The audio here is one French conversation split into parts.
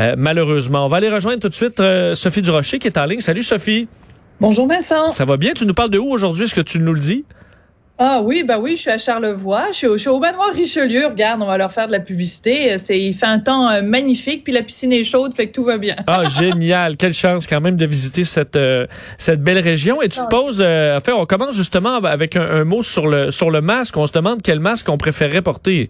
Euh, malheureusement, on va aller rejoindre tout de suite euh, Sophie Durocher qui est en ligne. Salut Sophie. Bonjour Vincent. Ça va bien? Tu nous parles de où aujourd'hui? Est-ce que tu nous le dis? Ah oui, bah oui, je suis à Charlevoix, je suis au, manoir Richelieu. Regarde, on va leur faire de la publicité. C'est, il fait un temps euh, magnifique, puis la piscine est chaude, fait que tout va bien. Ah génial, quelle chance quand même de visiter cette cette belle région. Et tu te ah. poses, enfin, on commence justement avec un, un, mot sur le sur le masque. On se demande quel masque on préférait porter.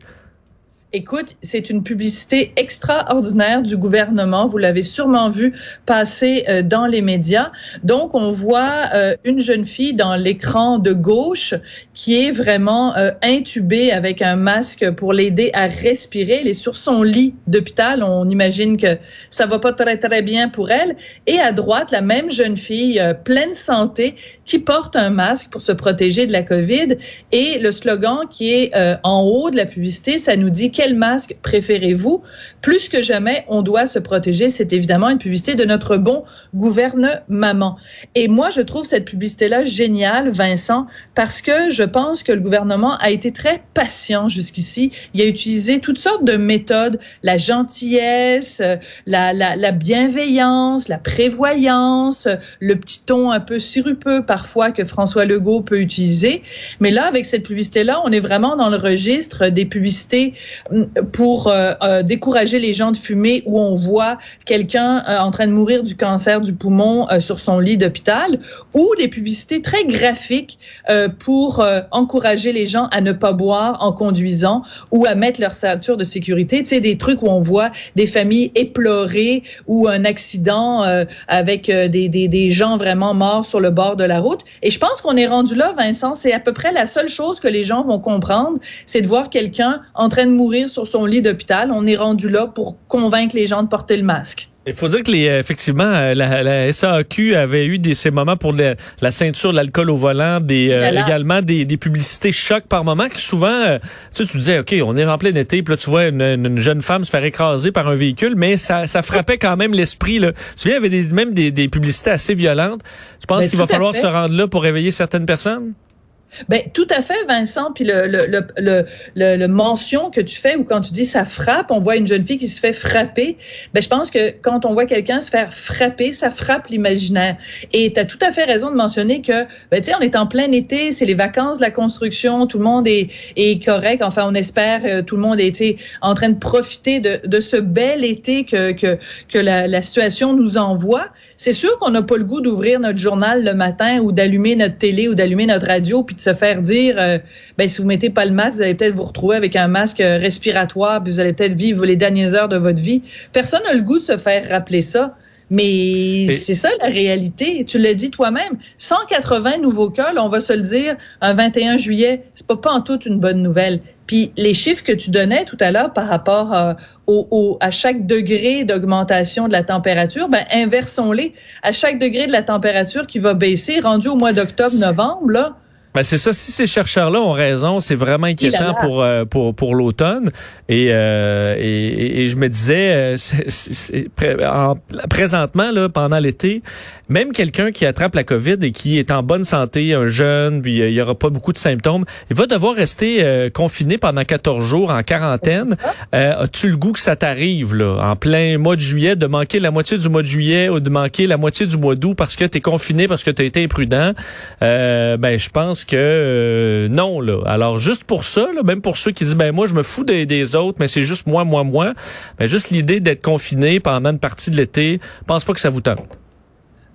Écoute, c'est une publicité extraordinaire du gouvernement. Vous l'avez sûrement vu passer euh, dans les médias. Donc, on voit euh, une jeune fille dans l'écran de gauche qui est vraiment euh, intubée avec un masque pour l'aider à respirer. Elle est sur son lit d'hôpital. On imagine que ça va pas très très bien pour elle. Et à droite, la même jeune fille pleine santé qui porte un masque pour se protéger de la COVID. Et le slogan qui est en haut de la publicité, ça nous dit masque préférez-vous? Plus que jamais, on doit se protéger. C'est évidemment une publicité de notre bon gouvernement. Et moi, je trouve cette publicité-là géniale, Vincent, parce que je pense que le gouvernement a été très patient jusqu'ici. Il a utilisé toutes sortes de méthodes, la gentillesse, la, la, la bienveillance, la prévoyance, le petit ton un peu sirupeux parfois que François Legault peut utiliser. Mais là, avec cette publicité-là, on est vraiment dans le registre des publicités pour euh, euh, décourager les gens de fumer où on voit quelqu'un euh, en train de mourir du cancer du poumon sur son lit d'hôpital ou les publicités très graphiques pour encourager les gens à ne pas boire en conduisant ou à mettre leur ceinture de sécurité. Tu sais, des trucs où on voit des familles éplorées ou un accident avec des, des, des gens vraiment morts sur le bord de la route. Et je pense qu'on est rendu là, Vincent, c'est à peu près la seule chose que les gens vont comprendre, c'est de voir quelqu'un en train de mourir sur son lit d'hôpital. On est rendu là pour convaincre les gens de porter le masque. Il faut dire que les, euh, effectivement, euh, la, la SAQ avait eu des, ces moments pour la ceinture, l'alcool au volant, des, euh, également des, des, publicités choc par moment que souvent, tu, sais, tu disais, OK, on est en plein été, puis là, tu vois une, jeune femme se faire écraser par un véhicule, mais ça, ça frappait quand même l'esprit. Tu sais, il y avait des, même des, des publicités assez violentes. Tu penses ben, qu'il va falloir se rendre là pour réveiller certaines personnes? Ben tout à fait, Vincent. Puis le, le, le, le, le mention que tu fais ou quand tu dis ça frappe, on voit une jeune fille qui se fait frapper. Ben je pense que quand on voit quelqu'un se faire frapper, ça frappe l'imaginaire. Et tu as tout à fait raison de mentionner que ben tu sais on est en plein été, c'est les vacances de la construction, tout le monde est, est correct. Enfin on espère euh, tout le monde est en train de profiter de, de ce bel été que que, que la, la situation nous envoie. C'est sûr qu'on n'a pas le goût d'ouvrir notre journal le matin ou d'allumer notre télé ou d'allumer notre radio puis se faire dire, euh, ben si vous mettez pas le masque, vous allez peut-être vous retrouver avec un masque respiratoire puis vous allez peut-être vivre les dernières heures de votre vie. Personne n'a le goût de se faire rappeler ça. Mais c'est ça la réalité. Tu l'as dit toi-même. 180 nouveaux cas, on va se le dire, un 21 juillet, c'est pas pas en toute une bonne nouvelle. Puis les chiffres que tu donnais tout à l'heure par rapport euh, au, à chaque degré d'augmentation de la température, ben inversons-les. À chaque degré de la température qui va baisser, rendu au mois d'octobre-novembre, là, ben c'est ça. Si ces chercheurs-là ont raison, c'est vraiment inquiétant pour euh, pour pour l'automne. Et, euh, et, et je me disais, euh, présentement là, pendant l'été, même quelqu'un qui attrape la COVID et qui est en bonne santé, un jeune, puis il y aura pas beaucoup de symptômes, il va devoir rester confiné pendant 14 jours en quarantaine. As-tu le goût que ça t'arrive là, en plein mois de juillet, de manquer la moitié du mois de juillet ou de manquer la moitié du mois d'août parce que tu es confiné, parce que tu as été imprudent? ben je pense que euh, non là. Alors juste pour ça, même pour ceux qui disent ben moi je me fous des, des autres, mais c'est juste moi, moi, moi. Ben juste l'idée d'être confiné pendant une partie de l'été, pense pas que ça vous tente.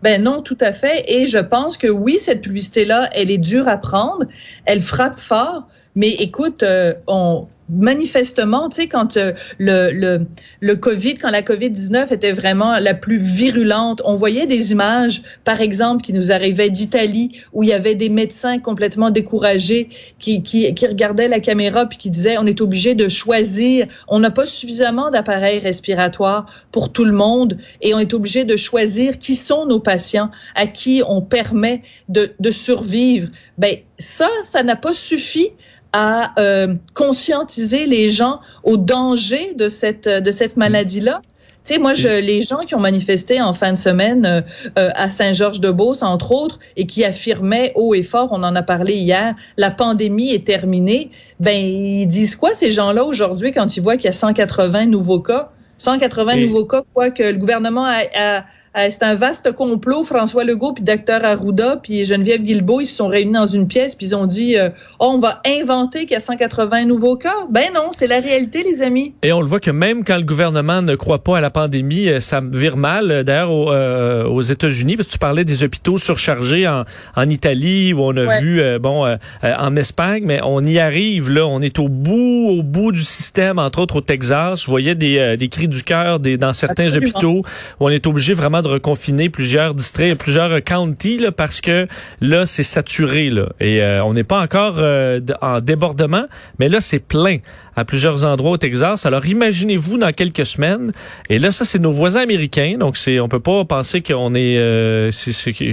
Ben non, tout à fait. Et je pense que oui, cette publicité-là, elle est dure à prendre, elle frappe fort. Mais écoute, euh, on manifestement, tu sais, quand euh, le, le, le COVID, quand la COVID-19 était vraiment la plus virulente, on voyait des images, par exemple, qui nous arrivaient d'Italie, où il y avait des médecins complètement découragés qui, qui, qui regardaient la caméra puis qui disaient, on est obligé de choisir, on n'a pas suffisamment d'appareils respiratoires pour tout le monde et on est obligé de choisir qui sont nos patients, à qui on permet de, de survivre. Ben, ça, ça n'a pas suffi à euh, conscientiser les gens au danger de cette de cette maladie-là. Tu sais, moi, je, les gens qui ont manifesté en fin de semaine euh, euh, à Saint-Georges-de-Beauce, entre autres, et qui affirmaient haut et fort, on en a parlé hier, la pandémie est terminée, ben ils disent quoi ces gens-là aujourd'hui quand ils voient qu'il y a 180 nouveaux cas? 180 nouveaux cas, quoi que le gouvernement a euh, c'est un vaste complot. François Legault puis Dr Arruda puis Geneviève Guilbeault, ils se sont réunis dans une pièce puis ils ont dit euh, oh, on va inventer qu'il y a 180 nouveaux cas. Ben non, c'est la réalité les amis. Et on le voit que même quand le gouvernement ne croit pas à la pandémie, euh, ça vire mal d'ailleurs aux, États-Unis parce que tu parlais des hôpitaux surchargés en, en Italie où on a vu bon en Espagne, mais on y arrive là, on est au bout au bout du système entre autres au Texas. Je voyais des, des cris du cœur dans certains hôpitaux où on est obligé vraiment de reconfiner plusieurs districts, plusieurs counties parce que là c'est saturé là. Et euh, on n'est pas encore euh, en débordement, mais là c'est plein à plusieurs endroits au Texas. Alors imaginez-vous dans quelques semaines et là ça c'est nos voisins américains donc c'est on peut pas penser qu'on est, euh,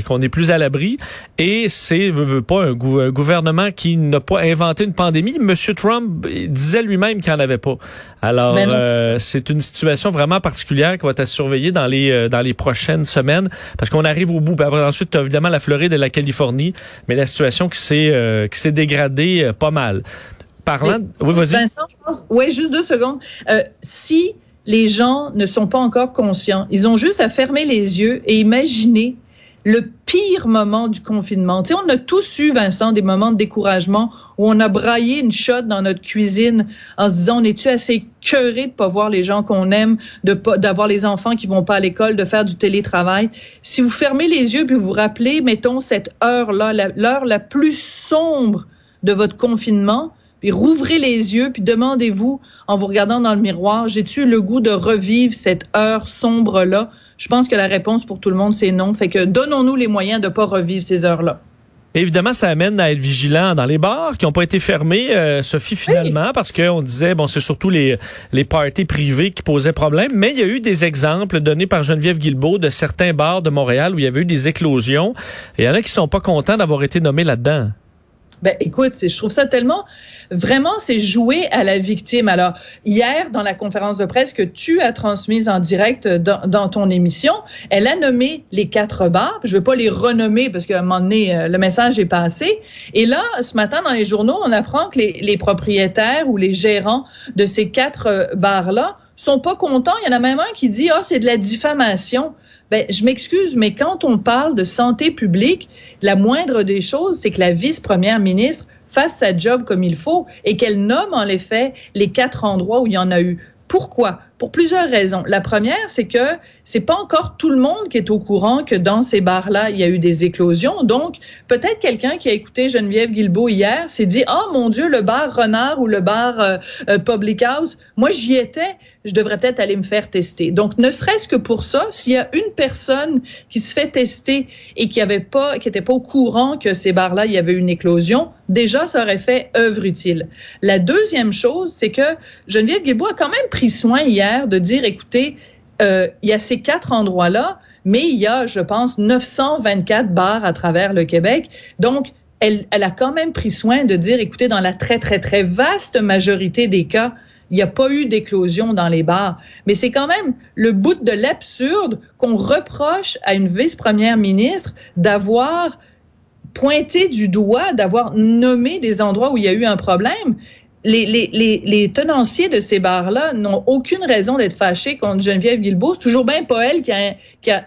qu'on est plus à l'abri et c'est veut, pas un, gouvernement qui n'a pas inventé une pandémie. Monsieur Trump disait lui-même qu'il en avait pas. Alors c'est une situation vraiment particulière qui va être à surveiller dans les dans les prochaines semaines parce qu'on arrive au bout. ensuite, as évidemment la Floride et la Californie, mais la situation qui s'est euh, qui s'est dégradée euh, pas mal. Parlant, oui, vas-y. Vincent, je pense, ouais, juste deux secondes. Euh, si les gens ne sont pas encore conscients, ils ont juste à fermer les yeux et imaginer le pire moment du confinement. Tu sais, on a tous eu, Vincent, des moments de découragement où on a braillé une shot dans notre cuisine en se disant, on est-tu assez cœuré de pas voir les gens qu'on aime, de pas, d'avoir les enfants qui vont pas à l'école, de faire du télétravail? Si vous fermez les yeux puis vous vous rappelez, mettons, cette heure-là, l'heure la plus sombre de votre confinement, puis rouvrez les yeux, puis demandez-vous, en vous regardant dans le miroir, j'ai-tu le goût de revivre cette heure sombre-là? Je pense que la réponse pour tout le monde, c'est non. Fait que donnons-nous les moyens de pas revivre ces heures-là. Évidemment, ça amène à être vigilant dans les bars qui n'ont pas été fermés, euh, Sophie, finalement, parce qu'on disait, bon, c'est surtout les, les parties privées qui posaient problème, mais il y a eu des exemples donnés par Geneviève Guilbeault de certains bars de Montréal où il y avait eu des éclosions. Et il y en a qui sont pas contents d'avoir été nommés là-dedans. Ben, écoute, je trouve ça tellement, vraiment, c'est jouer à la victime. Alors, hier, dans la conférence de presse que tu as transmise en direct dans, ton émission, elle a nommé les quatre bars. Je veux pas les renommer parce qu'à un moment donné, euh, le message est passé. Et là, ce matin, dans les journaux, on apprend que les, les propriétaires ou les gérants de ces quatre euh, bars-là sont pas contents. Il y en a même un qui dit, ah, oh, c'est de la diffamation. Ben, je m'excuse, mais quand on parle de santé publique, la moindre des choses, c'est que la vice-première ministre fasse sa job comme il faut et qu'elle nomme en effet les quatre endroits où il y en a eu. Pourquoi? Pour plusieurs raisons. La première, c'est que c'est pas encore tout le monde qui est au courant que dans ces bars-là, il y a eu des éclosions. Donc, peut-être quelqu'un qui a écouté Geneviève Guilbeault hier s'est dit, oh mon Dieu, le bar Renard ou le bar euh, euh, Public House, moi j'y étais, je devrais peut-être aller me faire tester. Donc, ne serait-ce que pour ça, s'il y a une personne qui se fait tester et qui avait pas, qui était pas au courant que ces bars-là, il y avait une éclosion, déjà, ça aurait fait œuvre utile. La deuxième chose, c'est que Geneviève Guilbeault a quand même pris soin hier de dire, écoutez, euh, il y a ces quatre endroits-là, mais il y a, je pense, 924 bars à travers le Québec. Donc, elle, elle a quand même pris soin de dire, écoutez, dans la très, très, très vaste majorité des cas, il n'y a pas eu d'éclosion dans les bars. Mais c'est quand même le bout de l'absurde qu'on reproche à une vice-première ministre d'avoir pointé du doigt, d'avoir nommé des endroits où il y a eu un problème les, les, les, tenanciers de ces bars-là n'ont aucune raison d'être fâchés contre Geneviève Guilbeault. C'est toujours bien pas elle qui a, qui a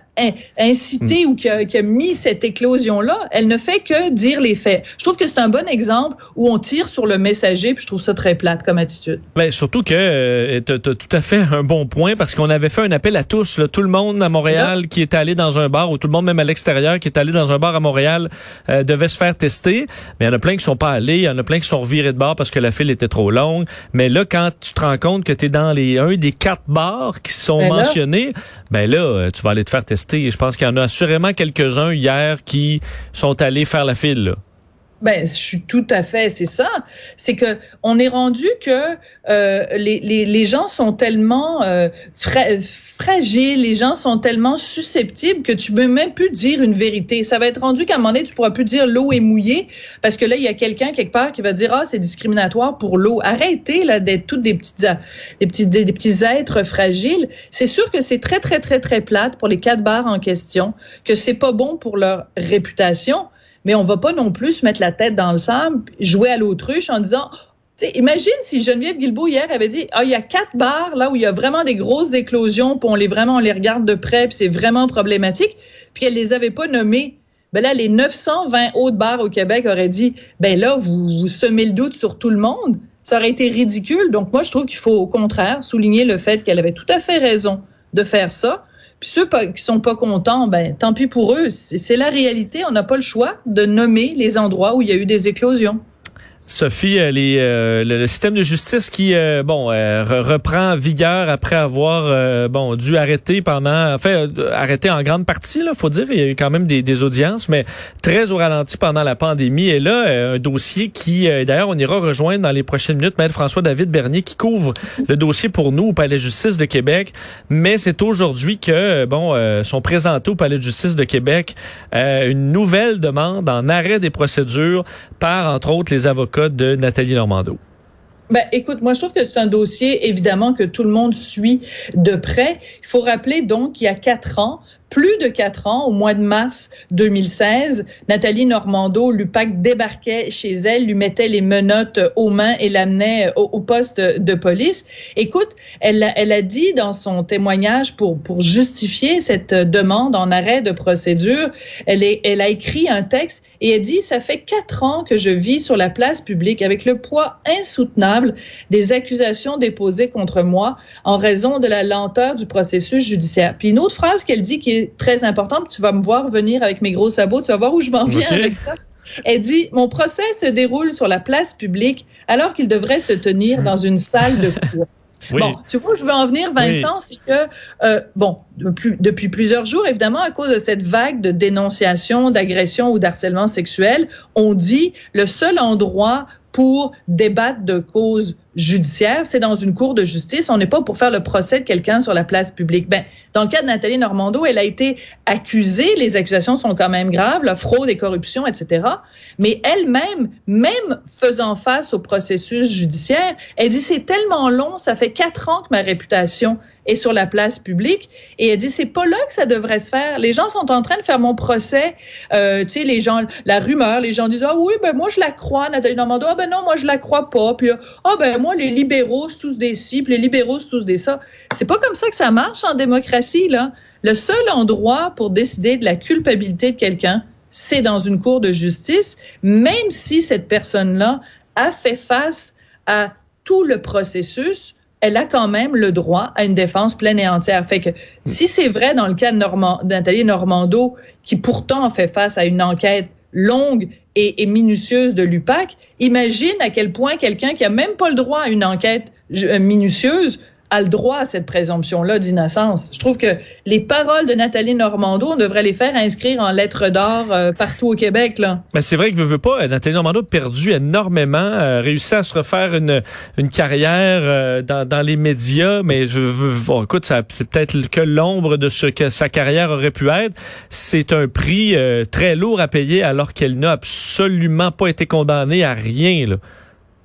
incité mm. ou qui a, qui a mis cette éclosion-là. Elle ne fait que dire les faits. Je trouve que c'est un bon exemple où on tire sur le messager, puis je trouve ça très plate comme attitude. Mais surtout que euh, tu as, tout à fait un bon point parce qu'on avait fait un appel à tous, là, tout le monde à Montréal qui est allé dans un bar ou tout le monde même à l'extérieur qui est allé dans un bar à Montréal euh, devait se faire tester. Mais il y en a plein qui sont pas allés, il y en a plein qui sont revirés de bar parce que la file était trop longue. Mais là, quand tu te rends compte que tu es dans les un des quatre bars qui sont ben mentionnés, ben là, euh, tu vas aller te faire tester je pense qu'il y en a assurément quelques-uns hier qui sont allés faire la file. Ben, je suis tout à fait, c'est ça. C'est que on est rendu que euh, les, les, les, gens sont tellement euh, fragiles, les gens sont tellement susceptibles que tu peux même plus dire une vérité. Ça va être rendu qu'à un moment donné, tu pourras plus dire l'eau est mouillée parce que là, il y a quelqu'un quelque part qui va dire ah c'est discriminatoire pour l'eau. Arrêtez là d'être toutes des petites des petits des, petits êtres fragiles. C'est sûr que c'est très très très très plate pour les quatre bars en question, que c'est pas bon pour leur réputation mais on va pas non plus se mettre la tête dans le sable, jouer à l'autruche en disant imagine si Geneviève Guilbeault hier avait dit ah il y a quatre bars là où il y a vraiment des grosses éclosions, puis on les vraiment on les regarde de près, puis c'est vraiment problématique, puis elle les avait pas nommés. Ben là les 920 autres bars au Québec auraient dit ben là vous, vous semez le doute sur tout le monde. Ça aurait été ridicule. Donc moi je trouve qu'il faut au contraire souligner le fait qu'elle avait tout à fait raison de faire ça. Puis ceux qui sont pas contents, ben tant pis pour eux. C'est la réalité. On n'a pas le choix de nommer les endroits où il y a eu des éclosions. Sophie, euh, les, euh, le, système de justice qui euh, bon reprend vigueur après avoir bon dû arrêter pendant enfin arrêter en grande partie là faut dire. Il y a eu quand même des, des audiences mais très au ralenti pendant la pandémie. Et là un dossier qui d'ailleurs on ira rejoindre dans les prochaines minutes maître François David Bernier qui couvre le dossier pour nous au Palais de justice de Québec. Mais c'est aujourd'hui que bon sont présentés au Palais de justice de Québec une nouvelle demande en arrêt des procédures par entre autres les avocats de Nathalie Normando. Ben, écoute, moi, je trouve que c'est un dossier, évidemment, que tout le monde suit de près. Il faut rappeler, donc, qu'il y a quatre ans, plus de quatre ans, au mois de mars 2016, Nathalie Normando, l'UPAC débarquait chez elle, lui mettait les menottes aux mains et l'amenait au, poste de police. Écoute, elle, elle a dit dans son témoignage pour, pour justifier cette demande en arrêt de procédure, elle, elle a écrit un texte et elle dit, ça fait quatre ans que je vis sur la place publique avec le poids insoutenable des accusations déposées contre moi en raison de la lenteur du processus judiciaire. Puis une autre phrase qu'elle dit qui est très important. tu vas me voir venir avec mes gros sabots. Tu vas voir où je m'en viens avec ça. Elle dit, mon procès se déroule sur la place publique alors qu'il devrait se tenir dans une salle de cour. Bon, tu vois où je veux en venir, Vincent, c'est que, euh, bon, depuis, depuis, plusieurs jours, évidemment, à cause de cette vague de dénonciation, d'agression ou d'harcèlement sexuel, on dit le seul endroit pour débattre de causes judiciaires, c'est dans une cour de justice. On n'est pas pour faire le procès de quelqu'un sur la place publique. Ben, dans le cas de Nathalie Normando, elle a été accusée. Les accusations sont quand même graves, la fraude et corruption, etc. Mais elle-même, même faisant face au processus judiciaire, elle dit c'est tellement long, ça fait quatre ans que ma réputation est sur la place publique. Et elle dit, c'est pas là que ça devrait se faire. Les gens sont en train de faire mon procès. Euh, tu sais, les gens, la rumeur, les gens disent, ah oui, ben moi je la crois, Nathalie Normando. Ah ben non, moi je la crois pas. Puis ah ben moi les libéraux c'est tous des ci, les libéraux c'est tous des ça. C'est pas comme ça que ça marche en démocratie là. Le seul endroit pour décider de la culpabilité de quelqu'un, c'est dans une cour de justice, même si cette personne-là a fait face à tout le processus elle a quand même le droit à une défense pleine et entière. Fait que si c'est vrai dans le cas de Normand, Nathalie Normando, qui pourtant fait face à une enquête longue et, et minutieuse de l'UPAC, imagine à quel point quelqu'un qui a même pas le droit à une enquête euh, minutieuse a le droit à cette présomption-là d'innocence. Je trouve que les paroles de Nathalie Normando, on devrait les faire inscrire en lettres d'or euh, partout au Québec. Là. Mais c'est vrai que veut, veut pas, Nathalie Normando a perdu énormément, euh, réussi à se refaire une, une carrière euh, dans, dans les médias, mais je veux, écoute, c'est peut-être que l'ombre de ce que sa carrière aurait pu être. C'est un prix euh, très lourd à payer alors qu'elle n'a absolument pas été condamnée à rien. Là.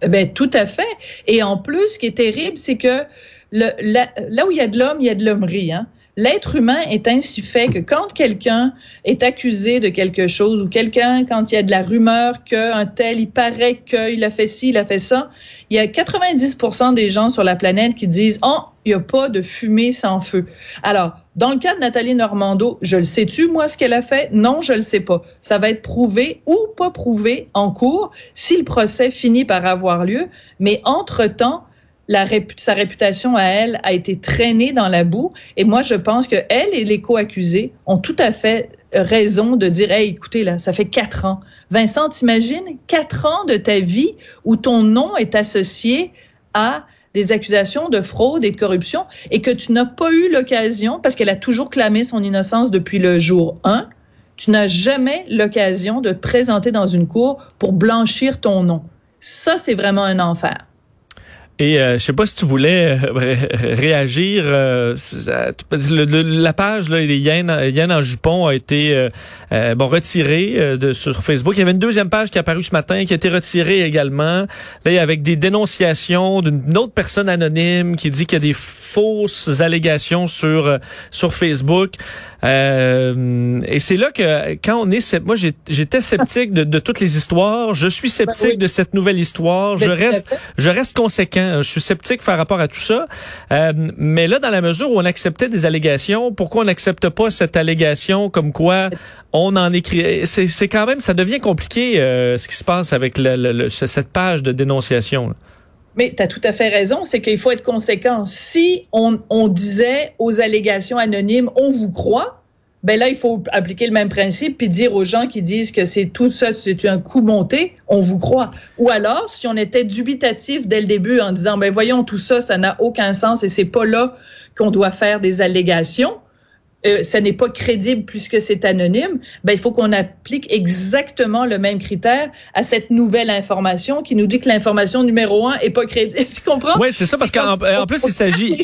Ben tout à fait. Et en plus, ce qui est terrible, c'est que là où il y a de l'homme, il y a de l'hommerie. Hein? L'être humain est ainsi fait que quand quelqu'un est accusé de quelque chose ou quelqu'un, quand il y a de la rumeur qu'un tel, il paraît qu'il a fait ci, il a fait ça, il y a 90% des gens sur la planète qui disent, oh, il n'y a pas de fumée sans feu. Alors, dans le cas de Nathalie Normando, je le sais-tu, moi, ce qu'elle a fait? Non, je le sais pas. Ça va être prouvé ou pas prouvé en cours si le procès finit par avoir lieu. Mais entre-temps, sa réputation à elle a été traînée dans la boue. Et moi, je pense que elle et les co-accusés ont tout à fait raison de dire, hey, écoutez, là, ça fait quatre ans. Vincent, t'imagines quatre ans de ta vie où ton nom est associé à des accusations de fraude et de corruption et que tu n'as pas eu l'occasion, parce qu'elle a toujours clamé son innocence depuis le jour 1, tu n'as jamais l'occasion de te présenter dans une cour pour blanchir ton nom. Ça, c'est vraiment un enfer. Et euh, je sais pas si tu voulais euh, réagir. Euh, la page là, les Yen, en jupon a été bon retirée de sur Facebook. Il y avait une deuxième page qui est apparue ce matin qui a été retirée également. Là, avec des dénonciations d'une autre personne anonyme qui dit qu'il y a des fausses allégations sur sur Facebook. Et c'est là que quand on est, moi j'étais sceptique de, de, toutes les histoires. Je suis sceptique ben de cette nouvelle histoire. Je reste, je reste conséquent. Je suis sceptique par rapport à tout ça. Euh, mais là, dans la mesure où on acceptait des allégations, pourquoi on n'accepte pas cette allégation comme quoi on en écrit? C'est quand même, ça devient compliqué euh, ce qui se passe avec le, cette page de dénonciation. Mais tu as tout à fait raison, c'est qu'il faut être conséquent. Si on, on disait aux allégations anonymes, on vous croit, ben là, il faut appliquer le même principe puis dire aux gens qui disent que c'est tout ça, c'est un coup monté, on vous croit. Ou alors, si on était dubitatif dès le début en disant, ben voyons, tout ça, ça n'a aucun sens et c'est pas là qu'on doit faire des allégations, euh, ça n'est pas crédible puisque c'est anonyme, ben il faut qu'on applique exactement le même critère à cette nouvelle information qui nous dit que l'information numéro un est pas crédible. tu comprends? Oui, c'est ça parce qu'en en plus il s'agit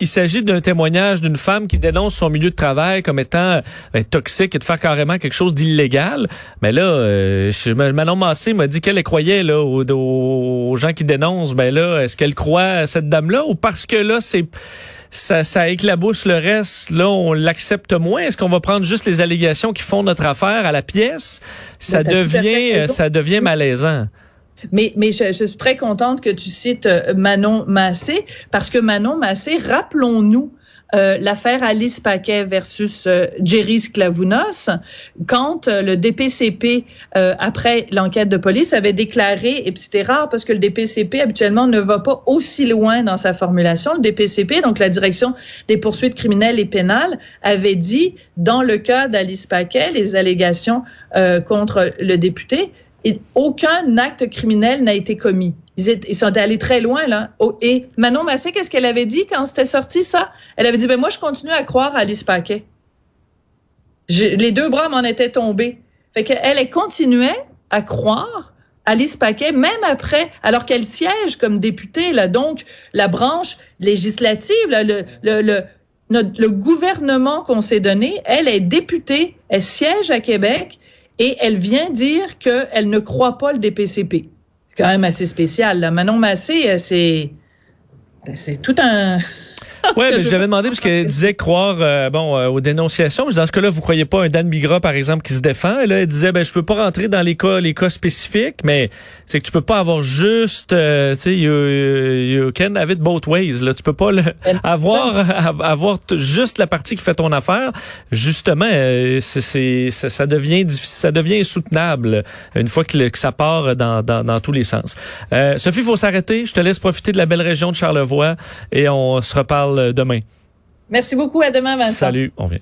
il s'agit d'un témoignage d'une femme qui dénonce son milieu de travail comme étant ben, toxique et de faire carrément quelque chose d'illégal. Mais là, euh, Manon Massé m'a dit qu'elle croyait là aux, aux, gens qui dénoncent. Ben là, est-ce qu'elle croit à cette dame là ou parce que là c'est ça, ça éclabousse le reste. Là, on l'accepte moins. Est-ce qu'on va prendre juste les allégations qui font notre affaire à la pièce? Ça devient, ça devient malaisant. Mais, mais je, je, suis très contente que tu cites euh, Manon Massé, parce que Manon Massé, rappelons-nous, euh, l'affaire Alice Paquet versus euh, Jerry Sklavounos, quand euh, le DPCP, après l'enquête de police, avait déclaré, et c'était rare parce que le DPCP habituellement ne va pas aussi loin dans sa formulation, le DPCP, donc la direction des poursuites criminelles et pénales, avait dit, dans le cas d'Alice Paquet, les allégations contre le député, aucun acte criminel n'a été commis. Ils, sont allés très loin, là. Oh, et Manon Massé, qu'est-ce qu'elle avait dit quand c'était sorti, ça? Elle avait dit, ben moi, je continue à croire à Alice Paquet. les deux bras m'en étaient tombés. Fait qu'elle, elle continuait à croire Alice Paquet, même après, alors qu'elle siège comme députée, là, donc la branche législative, le, le, le, le gouvernement qu'on s'est donné, elle est députée, elle siège à Québec et elle vient dire qu'elle ne croit pas le DPCP c'est quand même assez spécial. Là. Manon Massé, euh, c'est c'est tout un ouais, mais j'avais demandé parce qu'elle disait croire euh, bon euh, aux dénonciations. Dans ce cas-là, vous croyez pas un Dan Bigra par exemple qui se défend Et là, elle disait ben je peux pas rentrer dans les cas les cas spécifiques, mais c'est que tu peux pas avoir juste euh, tu sais you, you can have it both ways là, tu peux pas avoir avoir juste la partie qui fait ton affaire. Justement, c'est ça, ça, devient ça devient insoutenable une fois que, que ça part dans, dans, dans tous les sens. Sophie, faut s'arrêter. Je te laisse profiter de la belle région de Charlevoix et on se reparle demain. Merci beaucoup. À demain, Vincent. Salut. On vient.